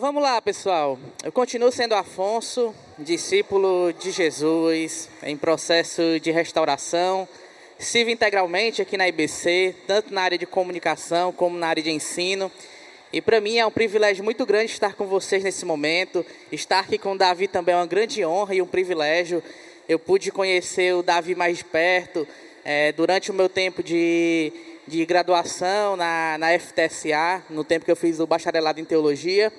Então vamos lá, pessoal. Eu continuo sendo Afonso, discípulo de Jesus, em processo de restauração. Sirvo integralmente aqui na IBC, tanto na área de comunicação como na área de ensino. E para mim é um privilégio muito grande estar com vocês nesse momento. Estar aqui com o Davi também é uma grande honra e um privilégio. Eu pude conhecer o Davi mais de perto é, durante o meu tempo de, de graduação na, na FTSA, no tempo que eu fiz o bacharelado em teologia.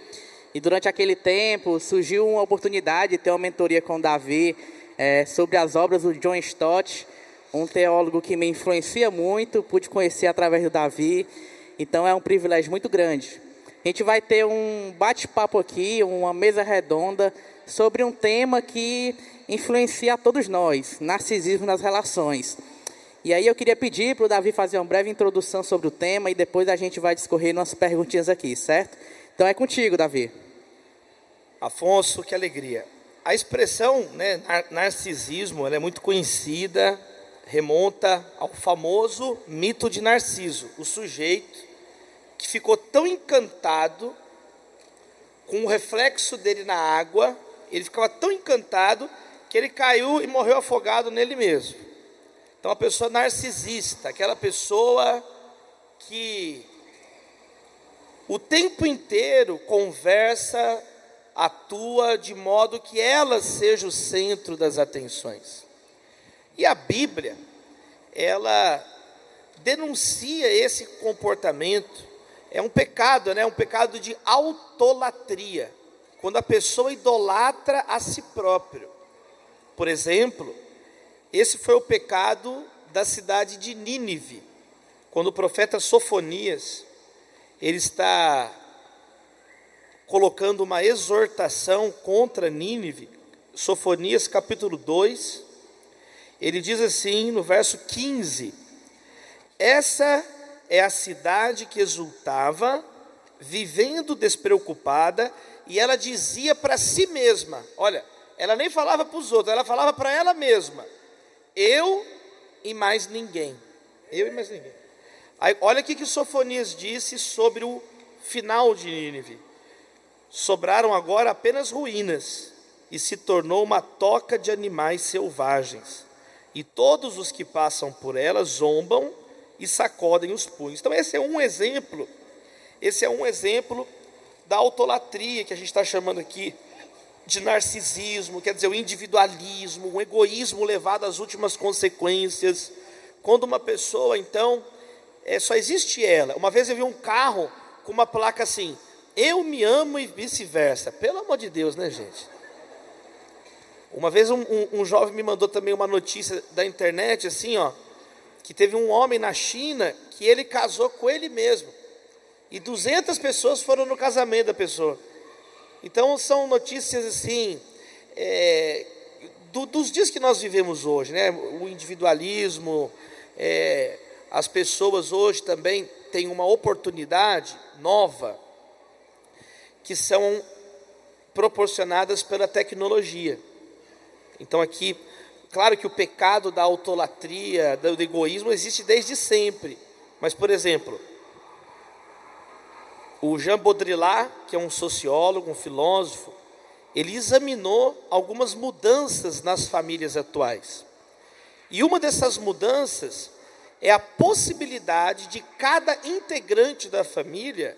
E durante aquele tempo surgiu uma oportunidade de ter uma mentoria com Davi é, sobre as obras do John Stott, um teólogo que me influencia muito, pude conhecer através do Davi. Então é um privilégio muito grande. A gente vai ter um bate-papo aqui, uma mesa redonda sobre um tema que influencia a todos nós, narcisismo nas relações. E aí eu queria pedir para o Davi fazer uma breve introdução sobre o tema e depois a gente vai discorrer umas perguntinhas aqui, certo? Então é contigo, Davi. Afonso, que alegria. A expressão né, narcisismo é muito conhecida, remonta ao famoso mito de Narciso, o sujeito que ficou tão encantado com o reflexo dele na água, ele ficava tão encantado que ele caiu e morreu afogado nele mesmo. Então, a pessoa narcisista, aquela pessoa que o tempo inteiro conversa, atua de modo que ela seja o centro das atenções. E a Bíblia, ela denuncia esse comportamento é um pecado, né? Um pecado de autolatria. Quando a pessoa idolatra a si próprio. Por exemplo, esse foi o pecado da cidade de Nínive. Quando o profeta Sofonias, ele está colocando uma exortação contra Nínive, Sofonias capítulo 2, ele diz assim no verso 15: Essa é a cidade que exultava, vivendo despreocupada, e ela dizia para si mesma: olha, ela nem falava para os outros, ela falava para ela mesma: eu e mais ninguém. Eu e mais ninguém. Aí, olha o que Sofonias disse sobre o final de Nínive. Sobraram agora apenas ruínas, e se tornou uma toca de animais selvagens. E todos os que passam por ela zombam e sacodem os punhos. Então, esse é um exemplo, esse é um exemplo da autolatria que a gente está chamando aqui de narcisismo, quer dizer, o individualismo, o egoísmo levado às últimas consequências. Quando uma pessoa, então, é, só existe ela. Uma vez eu vi um carro com uma placa assim: Eu me amo e vice-versa. Pelo amor de Deus, né, gente? Uma vez um, um, um jovem me mandou também uma notícia da internet, assim, ó que teve um homem na China que ele casou com ele mesmo. E 200 pessoas foram no casamento da pessoa. Então são notícias assim, é, do, dos dias que nós vivemos hoje, né? O individualismo, é, as pessoas hoje também têm uma oportunidade nova que são proporcionadas pela tecnologia. Então aqui Claro que o pecado da autolatria, do egoísmo, existe desde sempre. Mas, por exemplo, o Jean Baudrillard, que é um sociólogo, um filósofo, ele examinou algumas mudanças nas famílias atuais. E uma dessas mudanças é a possibilidade de cada integrante da família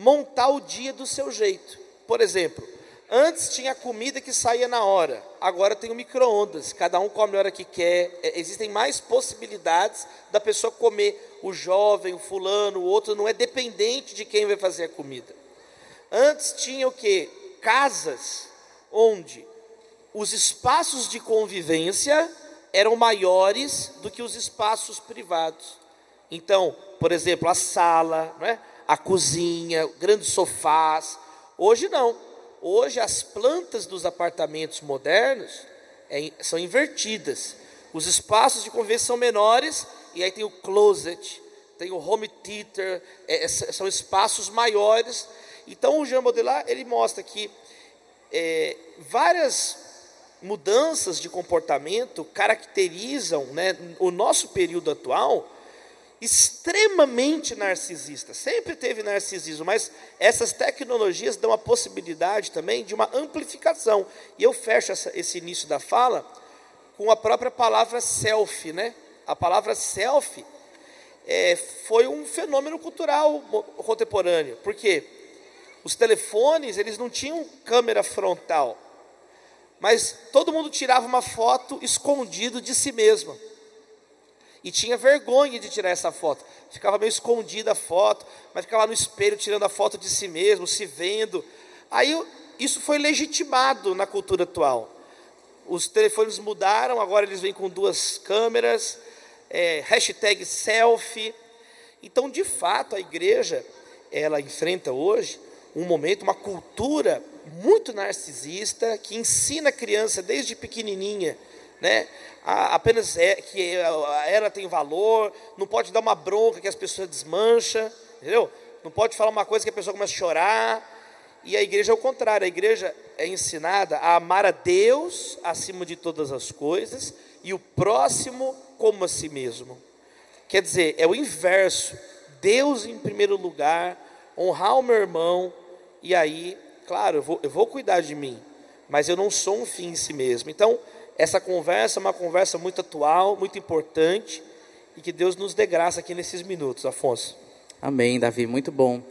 montar o dia do seu jeito. Por exemplo, Antes tinha comida que saía na hora, agora tem o micro-ondas, cada um come a hora que quer, é, existem mais possibilidades da pessoa comer. O jovem, o fulano, o outro, não é dependente de quem vai fazer a comida. Antes tinha o que? Casas onde os espaços de convivência eram maiores do que os espaços privados. Então, por exemplo, a sala, não é? A cozinha, grandes sofás. Hoje não Hoje as plantas dos apartamentos modernos é, são invertidas. Os espaços de convivência são menores e aí tem o closet, tem o home theater, é, é são espaços maiores. Então o Jean Baudrillard ele mostra que é, várias mudanças de comportamento caracterizam né, o nosso período atual extremamente narcisista. Sempre teve narcisismo, mas essas tecnologias dão a possibilidade também de uma amplificação. E eu fecho essa, esse início da fala com a própria palavra selfie, né? A palavra selfie é, foi um fenômeno cultural contemporâneo, porque os telefones eles não tinham câmera frontal, mas todo mundo tirava uma foto escondido de si mesmo e tinha vergonha de tirar essa foto. Ficava meio escondida a foto, mas ficava no espelho tirando a foto de si mesmo, se vendo. Aí isso foi legitimado na cultura atual. Os telefones mudaram, agora eles vêm com duas câmeras, é, hashtag selfie. Então, de fato, a igreja ela enfrenta hoje um momento, uma cultura muito narcisista que ensina a criança desde pequenininha né? apenas é, que ela tem valor, não pode dar uma bronca que as pessoas desmancham, entendeu? Não pode falar uma coisa que a pessoa começa a chorar. E a igreja é o contrário, a igreja é ensinada a amar a Deus acima de todas as coisas e o próximo como a si mesmo. Quer dizer, é o inverso. Deus em primeiro lugar, honrar o meu irmão, e aí, claro, eu vou, eu vou cuidar de mim, mas eu não sou um fim em si mesmo. Então, essa conversa é uma conversa muito atual, muito importante, e que Deus nos dê graça aqui nesses minutos, Afonso. Amém, Davi, muito bom.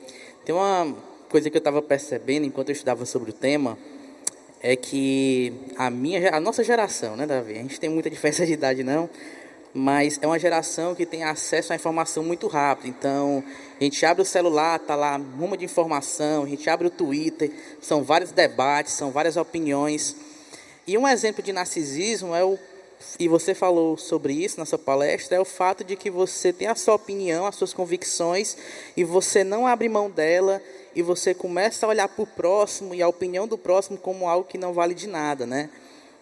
Tem uma coisa que eu estava percebendo enquanto eu estudava sobre o tema, é que a minha, a nossa geração, né, Davi? A gente tem muita diferença de idade, não, mas é uma geração que tem acesso à informação muito rápido. Então, a gente abre o celular, tá lá uma de informação, a gente abre o Twitter, são vários debates, são várias opiniões. E um exemplo de narcisismo é o e você falou sobre isso na sua palestra, é o fato de que você tem a sua opinião, as suas convicções, e você não abre mão dela, e você começa a olhar para o próximo e a opinião do próximo como algo que não vale de nada, né?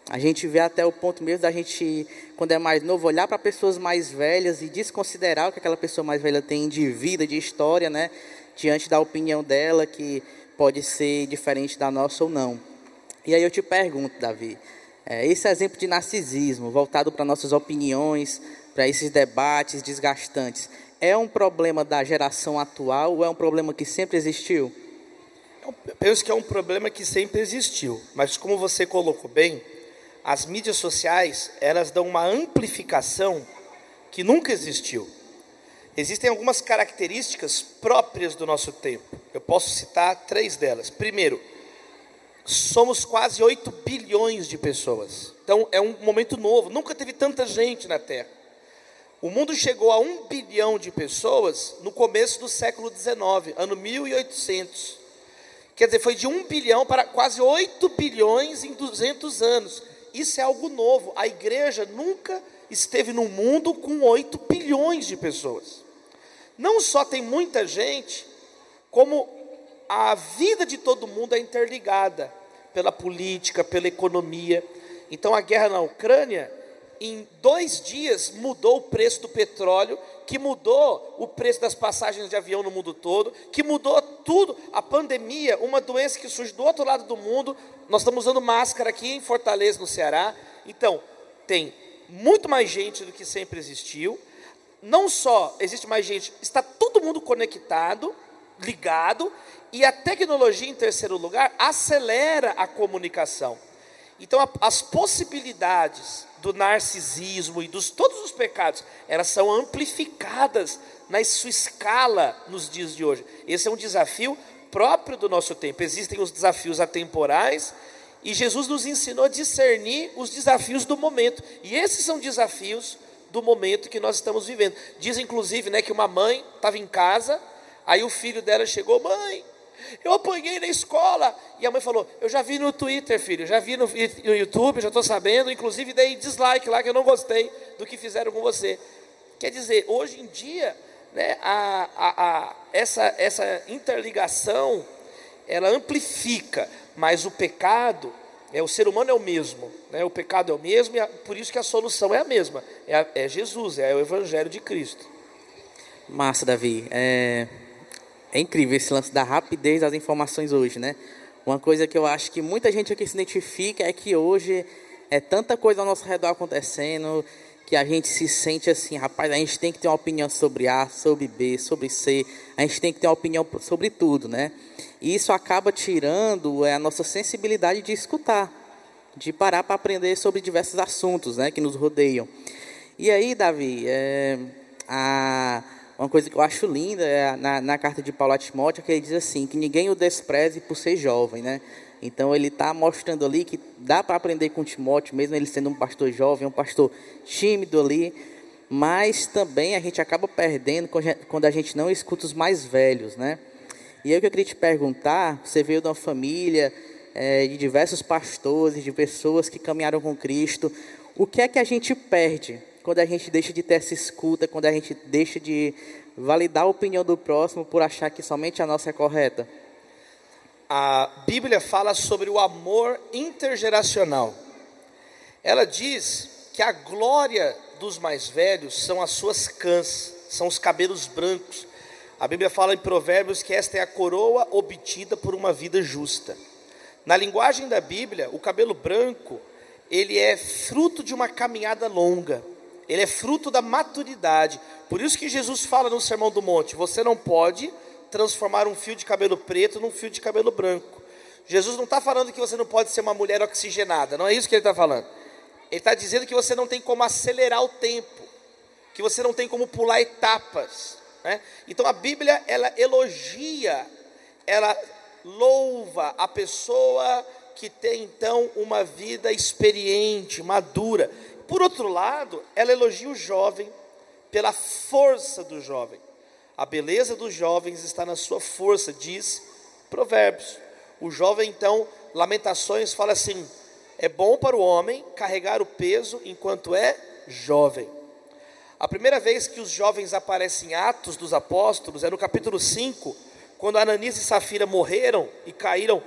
A gente vê até o ponto mesmo da gente, quando é mais novo, olhar para pessoas mais velhas e desconsiderar o que aquela pessoa mais velha tem de vida, de história, né? Diante da opinião dela, que pode ser diferente da nossa ou não. E aí eu te pergunto, Davi, é, esse exemplo de narcisismo, voltado para nossas opiniões, para esses debates desgastantes, é um problema da geração atual ou é um problema que sempre existiu? Eu penso que é um problema que sempre existiu, mas como você colocou bem, as mídias sociais elas dão uma amplificação que nunca existiu. Existem algumas características próprias do nosso tempo. Eu posso citar três delas. Primeiro, somos quase 8 bilhões de pessoas. Então é um momento novo, nunca teve tanta gente na Terra. O mundo chegou a 1 bilhão de pessoas no começo do século XIX, ano 1800. Quer dizer, foi de 1 bilhão para quase 8 bilhões em 200 anos. Isso é algo novo. A igreja nunca esteve no mundo com 8 bilhões de pessoas. Não só tem muita gente, como a vida de todo mundo é interligada pela política, pela economia. Então a guerra na Ucrânia, em dois dias, mudou o preço do petróleo, que mudou o preço das passagens de avião no mundo todo, que mudou tudo. A pandemia, uma doença que surge do outro lado do mundo, nós estamos usando máscara aqui em Fortaleza, no Ceará. Então, tem muito mais gente do que sempre existiu. Não só existe mais gente, está todo mundo conectado, ligado, e a tecnologia, em terceiro lugar, acelera a comunicação. Então, a, as possibilidades do narcisismo e dos todos os pecados, elas são amplificadas na sua escala nos dias de hoje. Esse é um desafio próprio do nosso tempo. Existem os desafios atemporais e Jesus nos ensinou a discernir os desafios do momento. E esses são desafios do momento que nós estamos vivendo. Diz inclusive, né, que uma mãe estava em casa, aí o filho dela chegou, mãe, eu apanhei na escola. E a mãe falou: Eu já vi no Twitter, filho, já vi no, YouTube, já estou sabendo. Inclusive dei dislike lá que eu não gostei do que fizeram com você. Quer dizer, hoje em dia, né, a, a, a, essa, essa interligação ela amplifica, mas o pecado, é, o ser humano é o mesmo, né, o pecado é o mesmo, e a, por isso que a solução é a mesma: é, é Jesus, é o Evangelho de Cristo. Massa, Davi. É, é incrível esse lance da rapidez das informações hoje, né? Uma coisa que eu acho que muita gente aqui se identifica é que hoje é tanta coisa ao nosso redor acontecendo que a gente se sente assim, rapaz, a gente tem que ter uma opinião sobre A, sobre B, sobre C, a gente tem que ter uma opinião sobre tudo, né? E isso acaba tirando é, a nossa sensibilidade de escutar, de parar para aprender sobre diversos assuntos, né, que nos rodeiam. E aí, Davi, é, a, uma coisa que eu acho linda é na, na carta de Paulo a Timóteo, que ele diz assim, que ninguém o despreze por ser jovem, né? Então ele está mostrando ali que dá para aprender com Timóteo, mesmo ele sendo um pastor jovem, um pastor tímido ali, mas também a gente acaba perdendo quando a gente não escuta os mais velhos, né? E o que eu queria te perguntar, você veio de uma família é, de diversos pastores, de pessoas que caminharam com Cristo, o que é que a gente perde quando a gente deixa de ter essa escuta, quando a gente deixa de validar a opinião do próximo por achar que somente a nossa é correta? a Bíblia fala sobre o amor intergeracional. Ela diz que a glória dos mais velhos são as suas cãs, são os cabelos brancos. A Bíblia fala em Provérbios que esta é a coroa obtida por uma vida justa. Na linguagem da Bíblia, o cabelo branco, ele é fruto de uma caminhada longa. Ele é fruto da maturidade. Por isso que Jesus fala no Sermão do Monte: você não pode transformar um fio de cabelo preto num fio de cabelo branco. Jesus não está falando que você não pode ser uma mulher oxigenada, não é isso que ele está falando. Ele está dizendo que você não tem como acelerar o tempo, que você não tem como pular etapas. Né? Então a Bíblia ela elogia, ela louva a pessoa que tem então uma vida experiente, madura. Por outro lado, ela elogia o jovem pela força do jovem. A beleza dos jovens está na sua força, diz Provérbios. O jovem, então, Lamentações fala assim: é bom para o homem carregar o peso enquanto é jovem. A primeira vez que os jovens aparecem em Atos dos Apóstolos é no capítulo 5, quando Ananias e Safira morreram e caíram.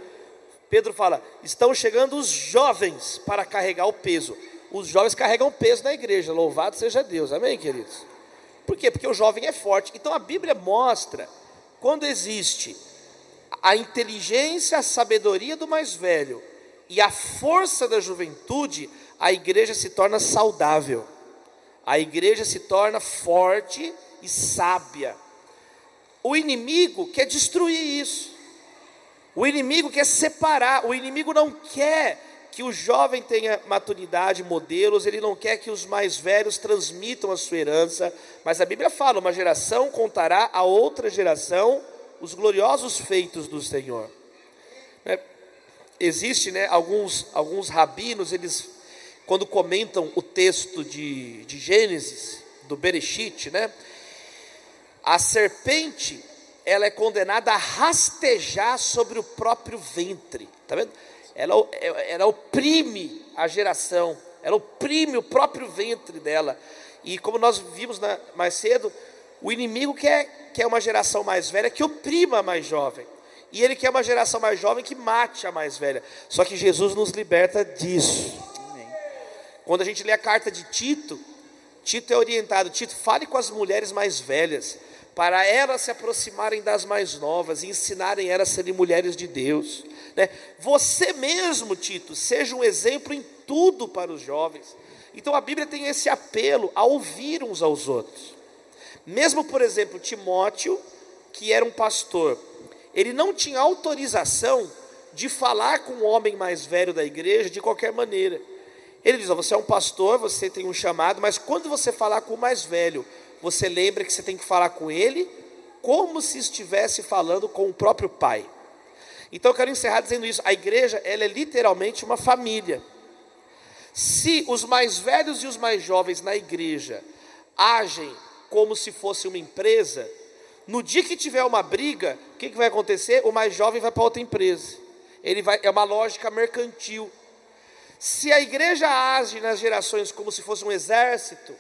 Pedro fala: estão chegando os jovens para carregar o peso. Os jovens carregam peso na igreja, louvado seja Deus, amém, queridos? Por quê? Porque o jovem é forte. Então a Bíblia mostra quando existe a inteligência, a sabedoria do mais velho e a força da juventude, a igreja se torna saudável. A igreja se torna forte e sábia. O inimigo quer destruir isso. O inimigo quer separar, o inimigo não quer que o jovem tenha maturidade, modelos, ele não quer que os mais velhos transmitam a sua herança, mas a Bíblia fala: uma geração contará a outra geração os gloriosos feitos do Senhor. É, existe, né, alguns, alguns rabinos, eles, quando comentam o texto de, de Gênesis, do Bereshit, né, a serpente, ela é condenada a rastejar sobre o próprio ventre, tá vendo? Ela, ela oprime a geração, ela oprime o próprio ventre dela. E como nós vimos na, mais cedo, o inimigo quer, quer uma geração mais velha que oprima a mais jovem. E ele quer uma geração mais jovem que mate a mais velha. Só que Jesus nos liberta disso. Quando a gente lê a carta de Tito, Tito é orientado, Tito, fale com as mulheres mais velhas, para elas se aproximarem das mais novas e ensinarem elas a serem mulheres de Deus. Né? Você mesmo, Tito, seja um exemplo em tudo para os jovens. Então a Bíblia tem esse apelo a ouvir uns aos outros. Mesmo, por exemplo, Timóteo, que era um pastor, ele não tinha autorização de falar com o homem mais velho da igreja de qualquer maneira. Ele diz: Você é um pastor, você tem um chamado, mas quando você falar com o mais velho, você lembra que você tem que falar com ele como se estivesse falando com o próprio pai. Então eu quero encerrar dizendo isso: a igreja ela é literalmente uma família. Se os mais velhos e os mais jovens na igreja agem como se fosse uma empresa, no dia que tiver uma briga, o que, que vai acontecer? O mais jovem vai para outra empresa. Ele vai, é uma lógica mercantil. Se a igreja age nas gerações como se fosse um exército,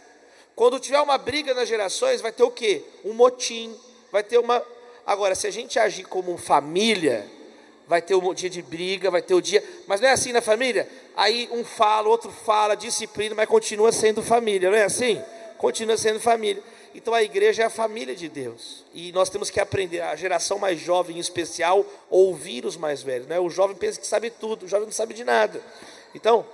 quando tiver uma briga nas gerações, vai ter o quê? Um motim, vai ter uma. Agora, se a gente agir como família, vai ter o dia de briga, vai ter o dia. Mas não é assim na família? Aí um fala, outro fala, disciplina, mas continua sendo família, não é assim? Continua sendo família. Então a igreja é a família de Deus. E nós temos que aprender, a geração mais jovem em especial, ouvir os mais velhos. Né? O jovem pensa que sabe tudo, o jovem não sabe de nada. Então,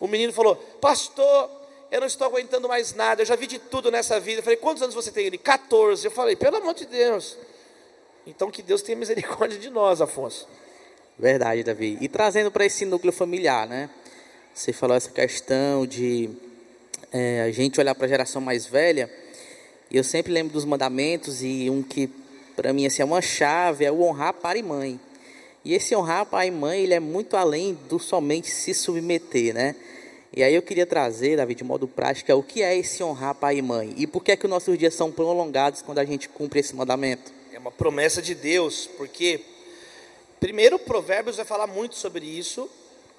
o menino falou: Pastor, eu não estou aguentando mais nada, eu já vi de tudo nessa vida. Eu falei, quantos anos você tem? Ele, 14. Eu falei, pelo amor de Deus. Então que Deus tenha misericórdia de nós, Afonso. Verdade, Davi. E trazendo para esse núcleo familiar, né? Você falou essa questão de é, a gente olhar para a geração mais velha. E eu sempre lembro dos mandamentos e um que para mim assim, é uma chave é o honrar pai e mãe. E esse honrar pai e mãe, ele é muito além do somente se submeter, né? E aí eu queria trazer, Davi, de modo prático, é o que é esse honrar pai e mãe? E por que é que os nossos dias são prolongados quando a gente cumpre esse mandamento? Uma promessa de Deus, porque primeiro Provérbios vai falar muito sobre isso,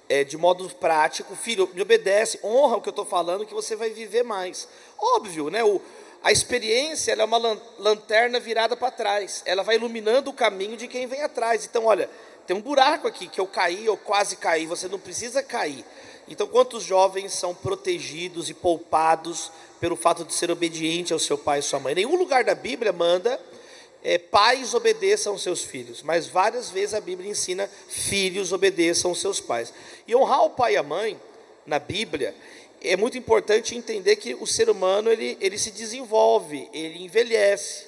é, de modo prático. Filho, me obedece, honra o que eu estou falando, que você vai viver mais. Óbvio, né? O, a experiência é uma lanterna virada para trás. Ela vai iluminando o caminho de quem vem atrás. Então, olha, tem um buraco aqui que eu caí, eu quase caí. Você não precisa cair. Então, quantos jovens são protegidos e poupados pelo fato de ser obediente ao seu pai e sua mãe? Nenhum lugar da Bíblia manda é, pais obedeçam seus filhos, mas várias vezes a Bíblia ensina filhos obedeçam seus pais. E honrar o pai e a mãe na Bíblia é muito importante entender que o ser humano ele, ele se desenvolve, ele envelhece.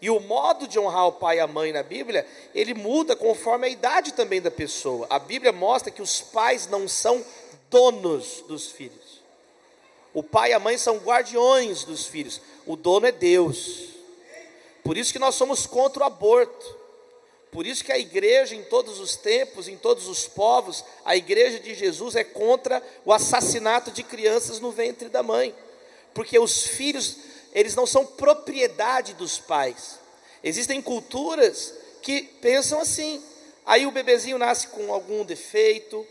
E o modo de honrar o pai e a mãe na Bíblia, ele muda conforme a idade também da pessoa. A Bíblia mostra que os pais não são donos dos filhos. O pai e a mãe são guardiões dos filhos. O dono é Deus. Por isso que nós somos contra o aborto. Por isso que a igreja, em todos os tempos, em todos os povos, a igreja de Jesus é contra o assassinato de crianças no ventre da mãe. Porque os filhos, eles não são propriedade dos pais. Existem culturas que pensam assim. Aí o bebezinho nasce com algum defeito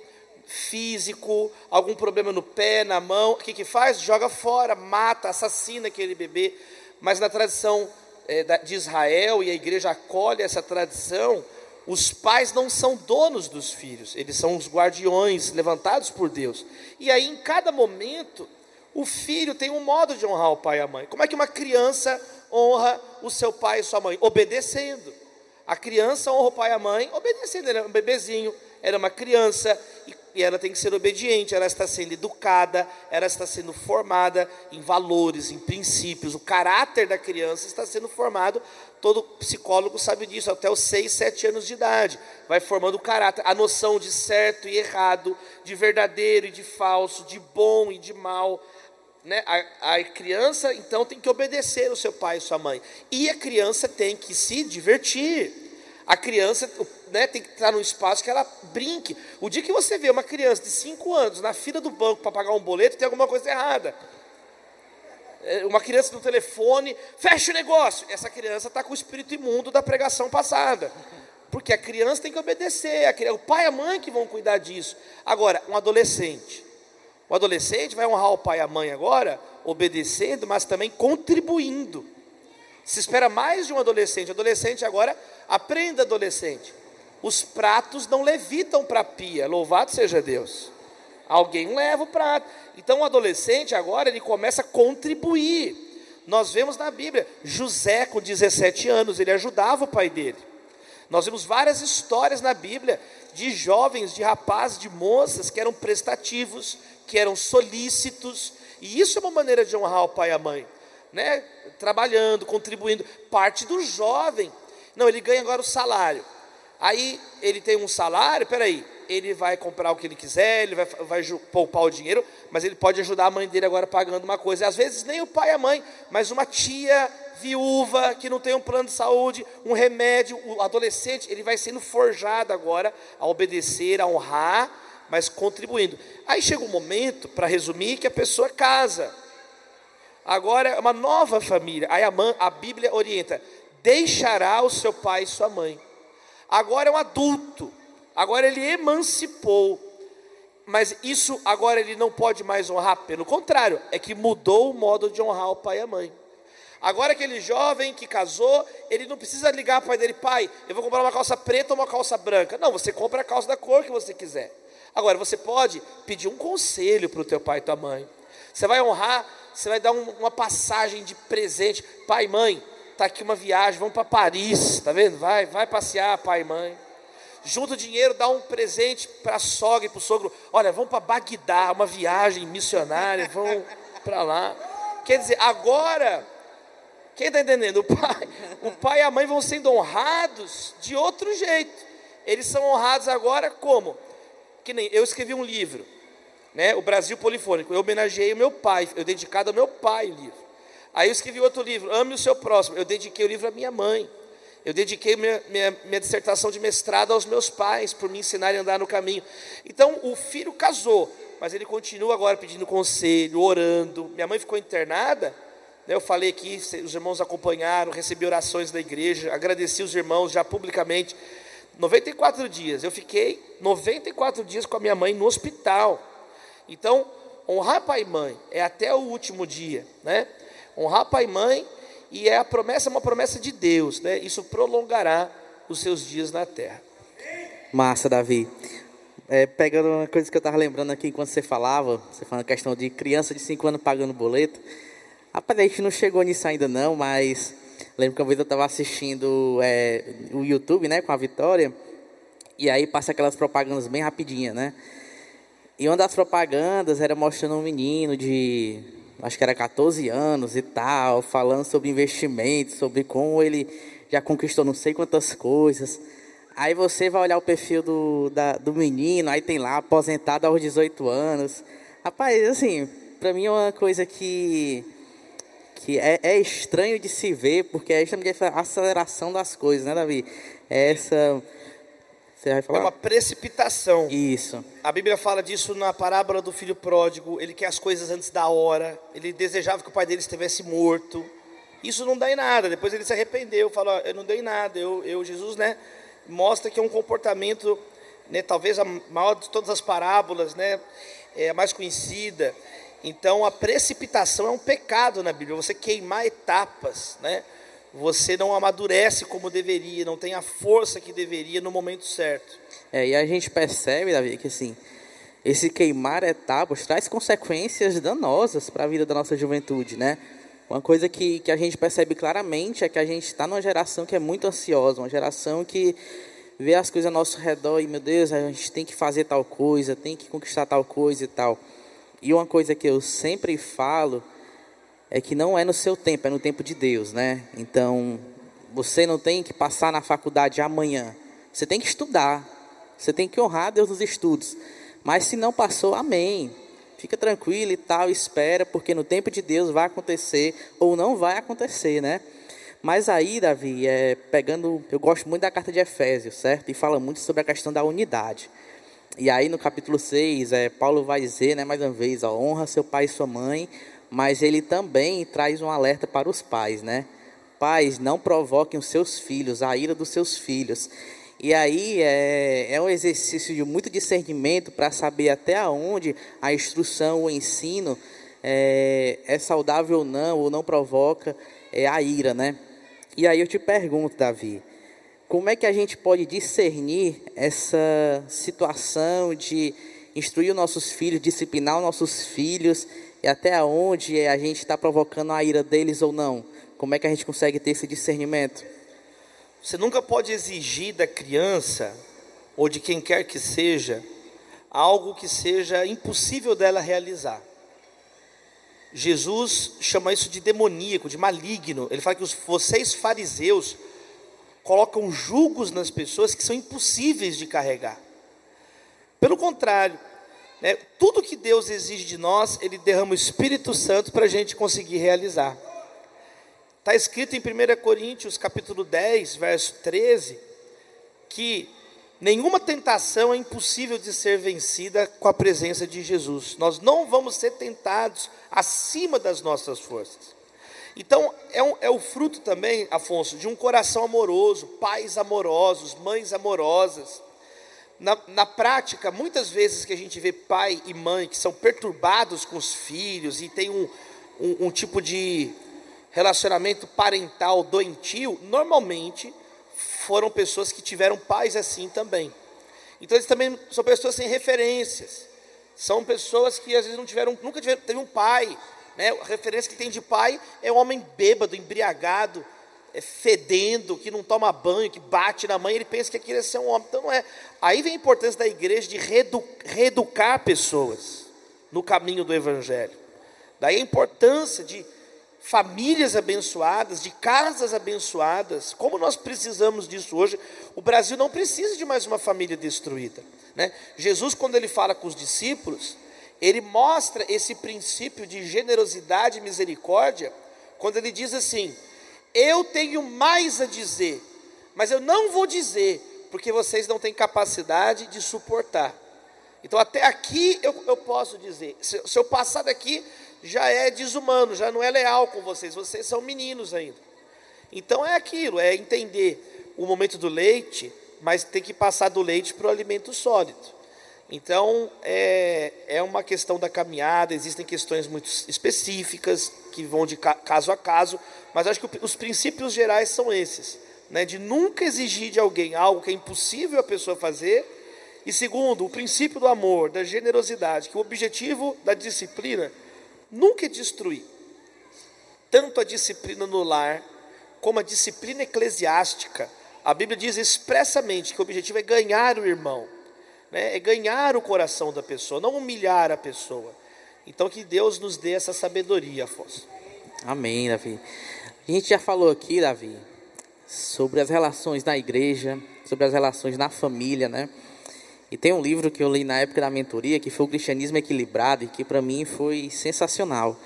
físico, algum problema no pé, na mão. O que, que faz? Joga fora, mata, assassina aquele bebê. Mas na tradição de Israel e a igreja acolhe essa tradição, os pais não são donos dos filhos, eles são os guardiões levantados por Deus. E aí, em cada momento, o filho tem um modo de honrar o pai e a mãe. Como é que uma criança honra o seu pai e sua mãe? Obedecendo. A criança honra o pai e a mãe obedecendo. É um bebezinho, era uma criança, e e ela tem que ser obediente, ela está sendo educada, ela está sendo formada em valores, em princípios, o caráter da criança está sendo formado, todo psicólogo sabe disso, até os 6, 7 anos de idade, vai formando o caráter, a noção de certo e errado, de verdadeiro e de falso, de bom e de mal, né? a, a criança então tem que obedecer o seu pai e sua mãe, e a criança tem que se divertir, a criança né, tem que estar num espaço que ela brinque. O dia que você vê uma criança de 5 anos na fila do banco para pagar um boleto, tem alguma coisa errada. É, uma criança no telefone, fecha o negócio. Essa criança está com o espírito imundo da pregação passada. Porque a criança tem que obedecer, a criança, o pai e a mãe que vão cuidar disso. Agora, um adolescente. O adolescente vai honrar o pai e a mãe agora, obedecendo, mas também contribuindo. Se espera mais de um adolescente. Adolescente agora, aprenda adolescente. Os pratos não levitam para a pia, louvado seja Deus. Alguém leva o prato. Então o adolescente agora ele começa a contribuir. Nós vemos na Bíblia, José com 17 anos, ele ajudava o pai dele. Nós vemos várias histórias na Bíblia de jovens, de rapazes, de moças que eram prestativos, que eram solícitos, e isso é uma maneira de honrar o pai e a mãe né, trabalhando, contribuindo. Parte do jovem. Não, ele ganha agora o salário. Aí ele tem um salário, peraí, ele vai comprar o que ele quiser, ele vai, vai poupar o dinheiro, mas ele pode ajudar a mãe dele agora pagando uma coisa. E às vezes nem o pai e a mãe, mas uma tia viúva que não tem um plano de saúde, um remédio, o adolescente, ele vai sendo forjado agora a obedecer, a honrar, mas contribuindo. Aí chega um momento, para resumir, que a pessoa casa. Agora é uma nova família. Aí a, mãe, a Bíblia orienta: deixará o seu pai e sua mãe. Agora é um adulto. Agora ele emancipou. Mas isso agora ele não pode mais honrar. Pelo contrário, é que mudou o modo de honrar o pai e a mãe. Agora aquele jovem que casou, ele não precisa ligar para o pai dele, pai, eu vou comprar uma calça preta ou uma calça branca. Não, você compra a calça da cor que você quiser. Agora, você pode pedir um conselho para o teu pai e tua mãe. Você vai honrar você vai dar um, uma passagem de presente. Pai e mãe, tá aqui uma viagem, vamos para Paris, tá vendo? Vai, vai passear, pai e mãe. Junta o dinheiro, dá um presente para a sogra e para o sogro. Olha, vamos para Bagdá, uma viagem missionária, vamos para lá. Quer dizer, agora, quem está entendendo? O pai, o pai e a mãe vão sendo honrados de outro jeito. Eles são honrados agora como? Que nem eu escrevi um livro, né? O Brasil Polifônico. Eu homenageei o meu pai, eu dedicado ao meu pai o livro. Aí eu escrevi outro livro, Ame o seu próximo. Eu dediquei o livro à minha mãe. Eu dediquei minha, minha, minha, dissertação de mestrado aos meus pais, por me ensinarem a andar no caminho. Então, o filho casou, mas ele continua agora pedindo conselho, orando. Minha mãe ficou internada, né, eu falei aqui, os irmãos acompanharam, recebi orações da igreja, agradeci os irmãos já publicamente. 94 dias, eu fiquei 94 dias com a minha mãe no hospital. Então, honrar pai e mãe é até o último dia, né? Honrar pai e mãe e é a promessa, uma promessa de Deus, né? Isso prolongará os seus dias na terra. Massa, Davi. É, pegando uma coisa que eu estava lembrando aqui enquanto você falava, você falando questão de criança de 5 anos pagando boleto. Rapaz, a gente não chegou nisso ainda não, mas lembro que uma vez eu estava assistindo é, o YouTube, né, com a Vitória, e aí passa aquelas propagandas bem rapidinhas, né? E uma das propagandas era mostrando um menino de acho que era 14 anos e tal, falando sobre investimentos, sobre como ele já conquistou não sei quantas coisas. Aí você vai olhar o perfil do, da, do menino, aí tem lá, aposentado aos 18 anos. Rapaz, assim, para mim é uma coisa que, que é, é, estranho de se ver, porque é essa aceleração das coisas, né, Davi? É essa você vai falar? É uma precipitação. Isso. A Bíblia fala disso na parábola do filho pródigo. Ele quer as coisas antes da hora. Ele desejava que o pai dele estivesse morto. Isso não dá em nada. Depois ele se arrependeu, falou: Eu não dei nada. Eu, eu, Jesus, né, mostra que é um comportamento, né, talvez a maior de todas as parábolas, né, é a mais conhecida. Então, a precipitação é um pecado na Bíblia. Você queimar etapas, né? Você não amadurece como deveria, não tem a força que deveria no momento certo. É, e a gente percebe, Davi, que assim, esse queimar etapas traz consequências danosas para a vida da nossa juventude, né? Uma coisa que, que a gente percebe claramente é que a gente está numa geração que é muito ansiosa, uma geração que vê as coisas ao nosso redor e, meu Deus, a gente tem que fazer tal coisa, tem que conquistar tal coisa e tal. E uma coisa que eu sempre falo é que não é no seu tempo, é no tempo de Deus, né? Então, você não tem que passar na faculdade amanhã. Você tem que estudar. Você tem que honrar Deus nos estudos. Mas se não passou, amém. Fica tranquilo e tal, espera, porque no tempo de Deus vai acontecer ou não vai acontecer, né? Mas aí, Davi, é, pegando, eu gosto muito da carta de Efésios, certo? E fala muito sobre a questão da unidade. E aí no capítulo 6, é, Paulo vai dizer, né, mais uma vez, ó, honra seu pai e sua mãe, mas ele também traz um alerta para os pais, né? Pais, não provoquem os seus filhos, a ira dos seus filhos. E aí é, é um exercício de muito discernimento para saber até onde a instrução, o ensino é, é saudável ou não, ou não provoca é, a ira, né? E aí eu te pergunto, Davi, como é que a gente pode discernir essa situação de instruir os nossos filhos, disciplinar os nossos filhos e até onde a gente está provocando a ira deles ou não. Como é que a gente consegue ter esse discernimento? Você nunca pode exigir da criança ou de quem quer que seja algo que seja impossível dela realizar. Jesus chama isso de demoníaco, de maligno. Ele fala que os, vocês fariseus colocam julgos nas pessoas que são impossíveis de carregar. Pelo contrário, né? Tudo que Deus exige de nós, Ele derrama o Espírito Santo para a gente conseguir realizar. Está escrito em 1 Coríntios capítulo 10, verso 13, que nenhuma tentação é impossível de ser vencida com a presença de Jesus. Nós não vamos ser tentados acima das nossas forças. Então, é, um, é o fruto também, Afonso, de um coração amoroso, pais amorosos, mães amorosas na, na prática, muitas vezes que a gente vê pai e mãe que são perturbados com os filhos e tem um, um, um tipo de relacionamento parental doentio, normalmente foram pessoas que tiveram pais assim também. Então eles também são pessoas sem referências. São pessoas que às vezes não tiveram, nunca tiveram, teve um pai, né? A referência que tem de pai é um homem bêbado, embriagado, fedendo, que não toma banho, que bate na mãe, ele pensa que aquilo é ser um homem. Então não é. Aí vem a importância da igreja de reedu reeducar pessoas no caminho do evangelho. Daí a importância de famílias abençoadas, de casas abençoadas. Como nós precisamos disso hoje? O Brasil não precisa de mais uma família destruída. Né? Jesus, quando ele fala com os discípulos, ele mostra esse princípio de generosidade e misericórdia, quando ele diz assim: Eu tenho mais a dizer, mas eu não vou dizer, porque vocês não têm capacidade de suportar. Então, até aqui eu, eu posso dizer, se, se eu passar daqui, já é desumano, já não é leal com vocês, vocês são meninos ainda. Então, é aquilo, é entender o momento do leite, mas tem que passar do leite para o alimento sólido. Então, é, é uma questão da caminhada, existem questões muito específicas, que vão de caso a caso, mas acho que os princípios gerais são esses né, de nunca exigir de alguém algo que é impossível a pessoa fazer. E segundo, o princípio do amor, da generosidade, que o objetivo da disciplina nunca é destruir. Tanto a disciplina no lar, como a disciplina eclesiástica. A Bíblia diz expressamente que o objetivo é ganhar o irmão, né, é ganhar o coração da pessoa, não humilhar a pessoa. Então que Deus nos dê essa sabedoria, Afonso. Amém, Davi. A gente já falou aqui, Davi, sobre as relações na igreja, sobre as relações na família, né? E tem um livro que eu li na época da mentoria, que foi o Cristianismo Equilibrado, e que para mim foi sensacional.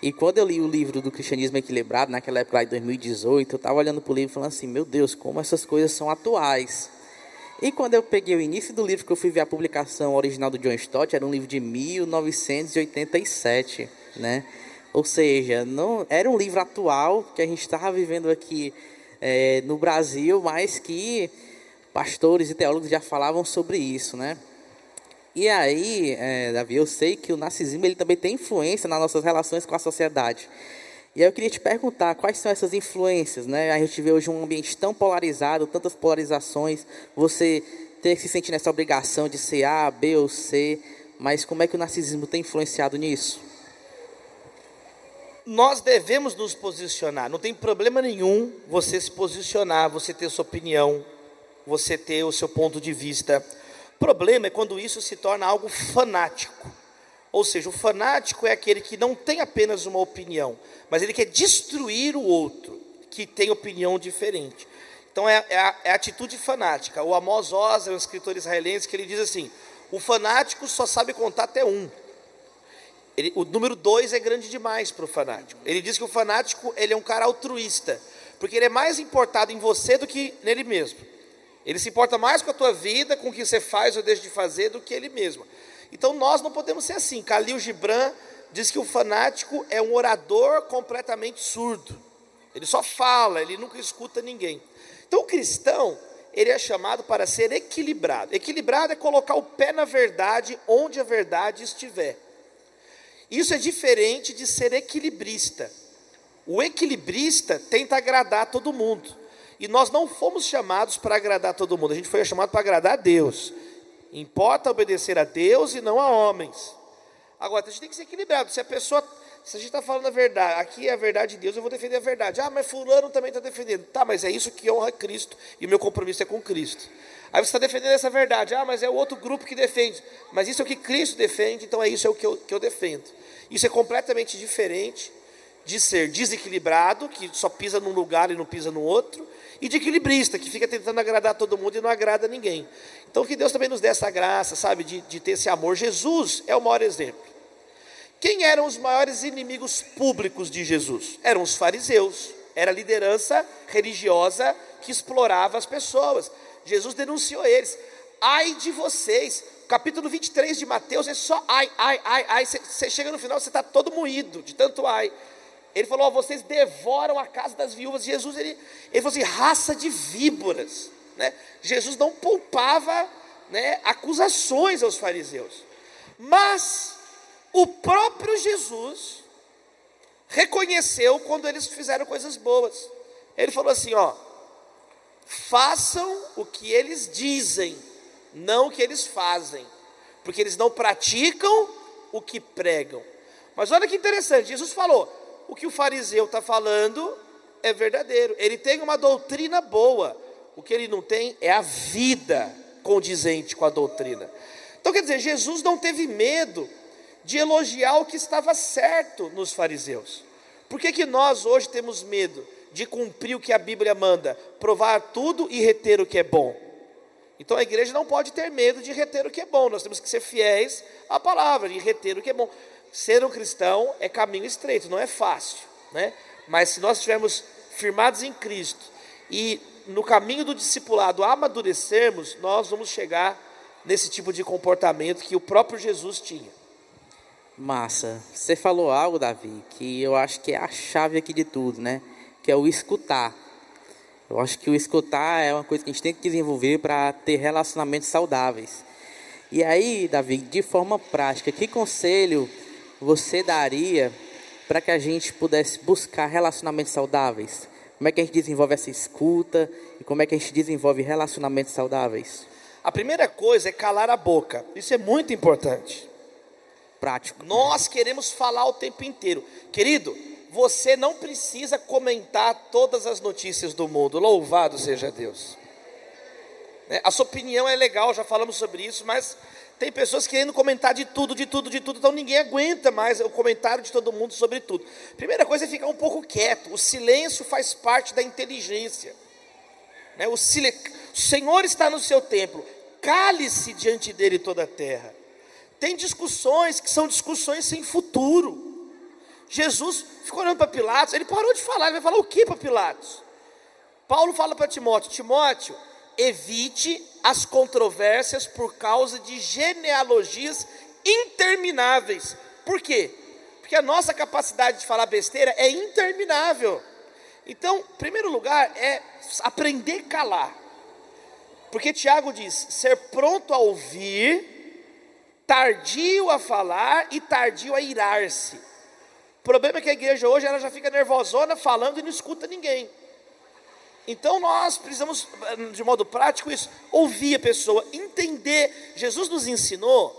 E quando eu li o livro do Cristianismo Equilibrado, naquela época lá de 2018, eu estava olhando para o livro falando assim, meu Deus, como essas coisas são atuais. E quando eu peguei o início do livro, que eu fui ver a publicação original do John Stott, era um livro de 1987, né? Ou seja, não era um livro atual que a gente estava vivendo aqui é, no Brasil, mas que pastores e teólogos já falavam sobre isso, né? E aí, é, Davi, eu sei que o narcisismo ele também tem influência nas nossas relações com a sociedade. E aí eu queria te perguntar quais são essas influências, né? A gente vê hoje um ambiente tão polarizado, tantas polarizações, você ter que se sentir nessa obrigação de ser A, B ou C, mas como é que o narcisismo tem influenciado nisso? nós devemos nos posicionar. Não tem problema nenhum você se posicionar, você ter sua opinião, você ter o seu ponto de vista. O problema é quando isso se torna algo fanático. Ou seja, o fanático é aquele que não tem apenas uma opinião, mas ele quer destruir o outro, que tem opinião diferente. Então é, é, a, é a, atitude fanática. O Amos Oz é um escritor israelense que ele diz assim: o fanático só sabe contar até um. Ele, o número dois é grande demais para o fanático. Ele diz que o fanático ele é um cara altruísta, porque ele é mais importado em você do que nele mesmo. Ele se importa mais com a tua vida, com o que você faz ou deixa de fazer, do que ele mesmo. Então nós não podemos ser assim. Khalil Gibran diz que o fanático é um orador completamente surdo. Ele só fala, ele nunca escuta ninguém. Então o cristão, ele é chamado para ser equilibrado. Equilibrado é colocar o pé na verdade onde a verdade estiver. Isso é diferente de ser equilibrista. O equilibrista tenta agradar todo mundo. E nós não fomos chamados para agradar todo mundo, a gente foi chamado para agradar a Deus. Importa obedecer a Deus e não a homens. Agora, a gente tem que ser equilibrado. Se a pessoa, se a gente está falando a verdade, aqui é a verdade de Deus, eu vou defender a verdade. Ah, mas fulano também está defendendo. Tá, mas é isso que honra Cristo e o meu compromisso é com Cristo. Aí você está defendendo essa verdade. Ah, mas é o outro grupo que defende. Mas isso é o que Cristo defende, então é isso é o que eu, que eu defendo. Isso é completamente diferente de ser desequilibrado, que só pisa num lugar e não pisa no outro, e de equilibrista, que fica tentando agradar todo mundo e não agrada ninguém. Então que Deus também nos dê essa graça, sabe, de, de ter esse amor. Jesus é o maior exemplo. Quem eram os maiores inimigos públicos de Jesus? Eram os fariseus. Era a liderança religiosa que explorava as pessoas. Jesus denunciou eles. Ai de vocês, capítulo 23 de Mateus é só ai, ai, ai, ai. Você chega no final, você está todo moído de tanto ai. Ele falou: vocês devoram a casa das viúvas. Jesus, ele, ele falou assim: raça de víboras. Né? Jesus não poupava né, acusações aos fariseus. Mas o próprio Jesus reconheceu quando eles fizeram coisas boas. Ele falou assim: ó, façam o que eles dizem não o que eles fazem, porque eles não praticam o que pregam. Mas olha que interessante, Jesus falou: o que o fariseu está falando é verdadeiro, ele tem uma doutrina boa, o que ele não tem é a vida condizente com a doutrina. Então quer dizer, Jesus não teve medo de elogiar o que estava certo nos fariseus. Por que, que nós hoje temos medo de cumprir o que a Bíblia manda, provar tudo e reter o que é bom? Então a igreja não pode ter medo de reter o que é bom, nós temos que ser fiéis à palavra e reter o que é bom. Ser um cristão é caminho estreito, não é fácil, né? Mas se nós estivermos firmados em Cristo e no caminho do discipulado amadurecermos, nós vamos chegar nesse tipo de comportamento que o próprio Jesus tinha. Massa. Você falou algo, Davi, que eu acho que é a chave aqui de tudo, né? Que é o escutar. Eu acho que o escutar é uma coisa que a gente tem que desenvolver para ter relacionamentos saudáveis. E aí, Davi, de forma prática, que conselho você daria para que a gente pudesse buscar relacionamentos saudáveis? Como é que a gente desenvolve essa escuta e como é que a gente desenvolve relacionamentos saudáveis? A primeira coisa é calar a boca. Isso é muito importante. Prático. Nós queremos falar o tempo inteiro. Querido, você não precisa comentar todas as notícias do mundo. Louvado seja Deus. Né? A sua opinião é legal, já falamos sobre isso, mas tem pessoas querendo comentar de tudo, de tudo, de tudo, então ninguém aguenta mais o comentário de todo mundo sobre tudo. Primeira coisa é ficar um pouco quieto. O silêncio faz parte da inteligência. Né? O, o Senhor está no seu templo, cale-se diante dele toda a terra. Tem discussões que são discussões sem futuro. Jesus ficou olhando para Pilatos, ele parou de falar, ele vai falar o que para Pilatos? Paulo fala para Timóteo: Timóteo, evite as controvérsias por causa de genealogias intermináveis. Por quê? Porque a nossa capacidade de falar besteira é interminável. Então, primeiro lugar, é aprender a calar. Porque Tiago diz: ser pronto a ouvir, tardio a falar e tardio a irar-se. O problema é que a igreja hoje ela já fica nervosona falando e não escuta ninguém. Então nós precisamos, de modo prático, isso, ouvir a pessoa, entender. Jesus nos ensinou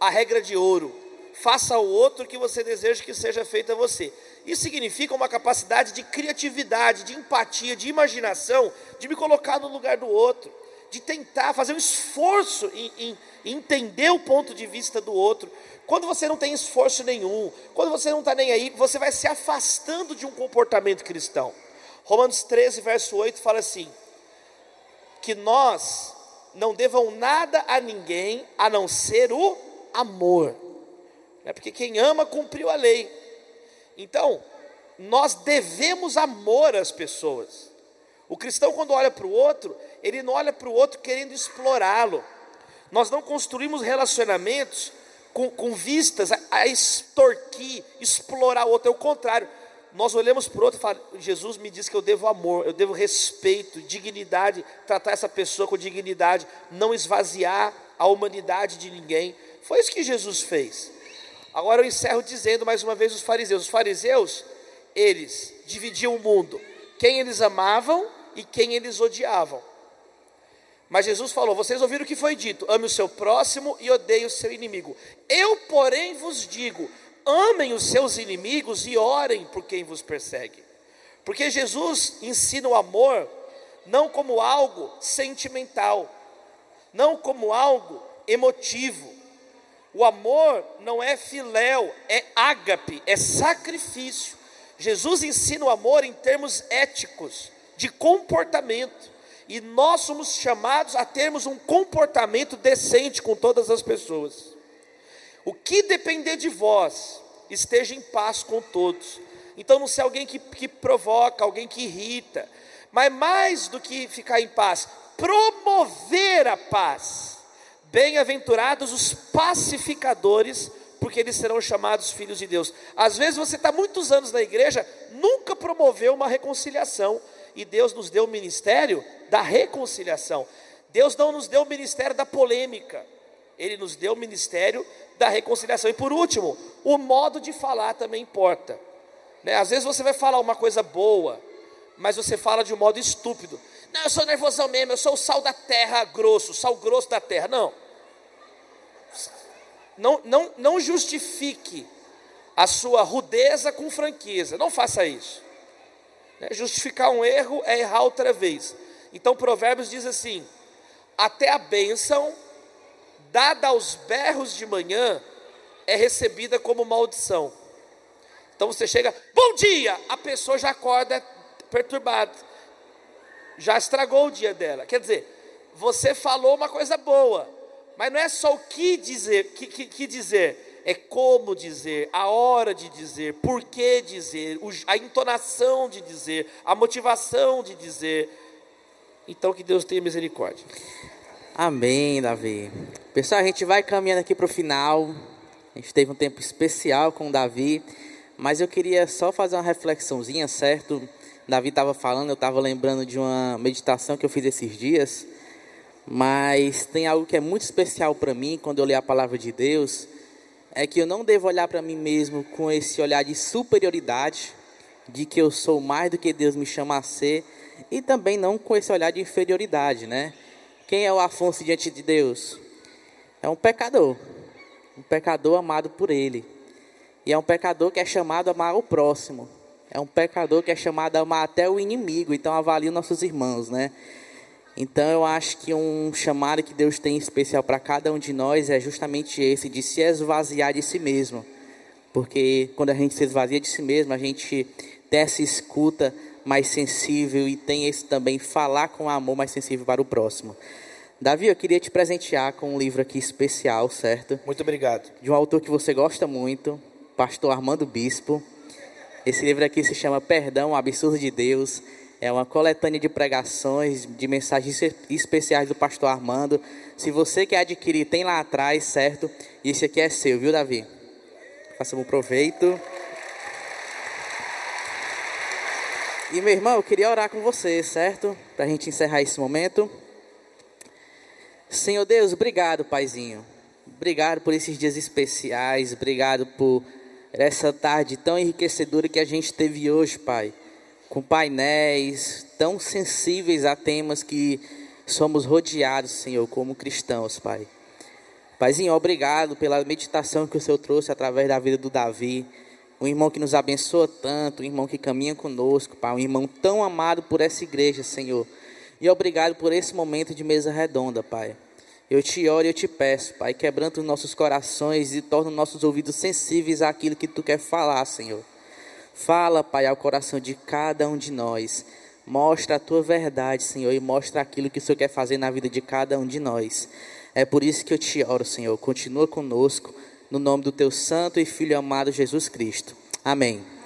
a regra de ouro: faça ao outro o que você deseja que seja feito a você. Isso significa uma capacidade de criatividade, de empatia, de imaginação, de me colocar no lugar do outro, de tentar fazer um esforço em, em, em entender o ponto de vista do outro. Quando você não tem esforço nenhum, quando você não está nem aí, você vai se afastando de um comportamento cristão. Romanos 13, verso 8 fala assim: que nós não devam nada a ninguém a não ser o amor, né? porque quem ama cumpriu a lei. Então, nós devemos amor às pessoas. O cristão, quando olha para o outro, ele não olha para o outro querendo explorá-lo. Nós não construímos relacionamentos com, com vistas a, a extorquir, explorar o outro, é o contrário nós olhamos para o outro e falamos: Jesus me diz que eu devo amor, eu devo respeito, dignidade, tratar essa pessoa com dignidade, não esvaziar a humanidade de ninguém. Foi isso que Jesus fez. Agora eu encerro dizendo mais uma vez os fariseus: os fariseus, eles dividiam o mundo, quem eles amavam e quem eles odiavam. Mas Jesus falou: vocês ouviram o que foi dito: ame o seu próximo e odeie o seu inimigo. Eu, porém, vos digo: amem os seus inimigos e orem por quem vos persegue. Porque Jesus ensina o amor não como algo sentimental, não como algo emotivo. O amor não é filéu, é ágape, é sacrifício. Jesus ensina o amor em termos éticos, de comportamento. E nós somos chamados a termos um comportamento decente com todas as pessoas. O que depender de vós, esteja em paz com todos. Então, não ser alguém que, que provoca, alguém que irrita, mas mais do que ficar em paz, promover a paz. Bem-aventurados os pacificadores, porque eles serão chamados filhos de Deus. Às vezes você está muitos anos na igreja, nunca promoveu uma reconciliação, e Deus nos deu o ministério da reconciliação. Deus não nos deu o ministério da polêmica, Ele nos deu o ministério da reconciliação. E por último, o modo de falar também importa. Né? Às vezes você vai falar uma coisa boa, mas você fala de um modo estúpido. Não, eu sou nervosão mesmo, eu sou o sal da terra grosso, sal grosso da terra. Não. Não, não, não justifique a sua rudeza com franqueza. Não faça isso. Né? Justificar um erro é errar outra vez. Então Provérbios diz assim: até a bênção dada aos berros de manhã, é recebida como maldição. Então você chega, bom dia, a pessoa já acorda perturbada, já estragou o dia dela. Quer dizer, você falou uma coisa boa, mas não é só o que dizer, que, que, que dizer, é como dizer, a hora de dizer, por que dizer, a entonação de dizer, a motivação de dizer. Então que Deus tenha misericórdia. Amém, Davi. Pessoal, a gente vai caminhando aqui para o final. A gente teve um tempo especial com o Davi. Mas eu queria só fazer uma reflexãozinha, certo? Davi estava falando, eu estava lembrando de uma meditação que eu fiz esses dias. Mas tem algo que é muito especial para mim quando eu leio a palavra de Deus, é que eu não devo olhar para mim mesmo com esse olhar de superioridade, de que eu sou mais do que Deus me chama a ser, e também não com esse olhar de inferioridade, né? Quem é o Afonso diante de Deus? É um pecador, um pecador amado por Ele. E é um pecador que é chamado a amar o próximo. É um pecador que é chamado a amar até o inimigo. Então avalie nossos irmãos, né? Então eu acho que um chamado que Deus tem especial para cada um de nós é justamente esse de se esvaziar de si mesmo. Porque quando a gente se esvazia de si mesmo, a gente essa escuta mais sensível e tem esse também falar com amor mais sensível para o próximo. Davi, eu queria te presentear com um livro aqui especial, certo? Muito obrigado. De um autor que você gosta muito, pastor Armando Bispo. Esse livro aqui se chama Perdão, o Absurdo de Deus. É uma coletânea de pregações, de mensagens especiais do pastor Armando. Se você quer adquirir, tem lá atrás, certo? E esse aqui é seu, viu, Davi? Faça um proveito. E meu irmão, eu queria orar com você, certo? Para a gente encerrar esse momento. Senhor Deus, obrigado, Paizinho. Obrigado por esses dias especiais. Obrigado por essa tarde tão enriquecedora que a gente teve hoje, Pai, com painéis tão sensíveis a temas que somos rodeados, Senhor, como cristãos, Pai. Paizinho, obrigado pela meditação que o Senhor trouxe através da vida do Davi, um irmão que nos abençoa tanto, um irmão que caminha conosco, Pai, um irmão tão amado por essa igreja, Senhor. E obrigado por esse momento de mesa redonda, Pai. Eu te oro e eu te peço, Pai, quebrando os nossos corações e torna os nossos ouvidos sensíveis àquilo que Tu quer falar, Senhor. Fala, Pai, ao coração de cada um de nós. Mostra a Tua verdade, Senhor, e mostra aquilo que o Senhor quer fazer na vida de cada um de nós. É por isso que eu te oro, Senhor. Continua conosco, no nome do Teu Santo e Filho amado Jesus Cristo. Amém.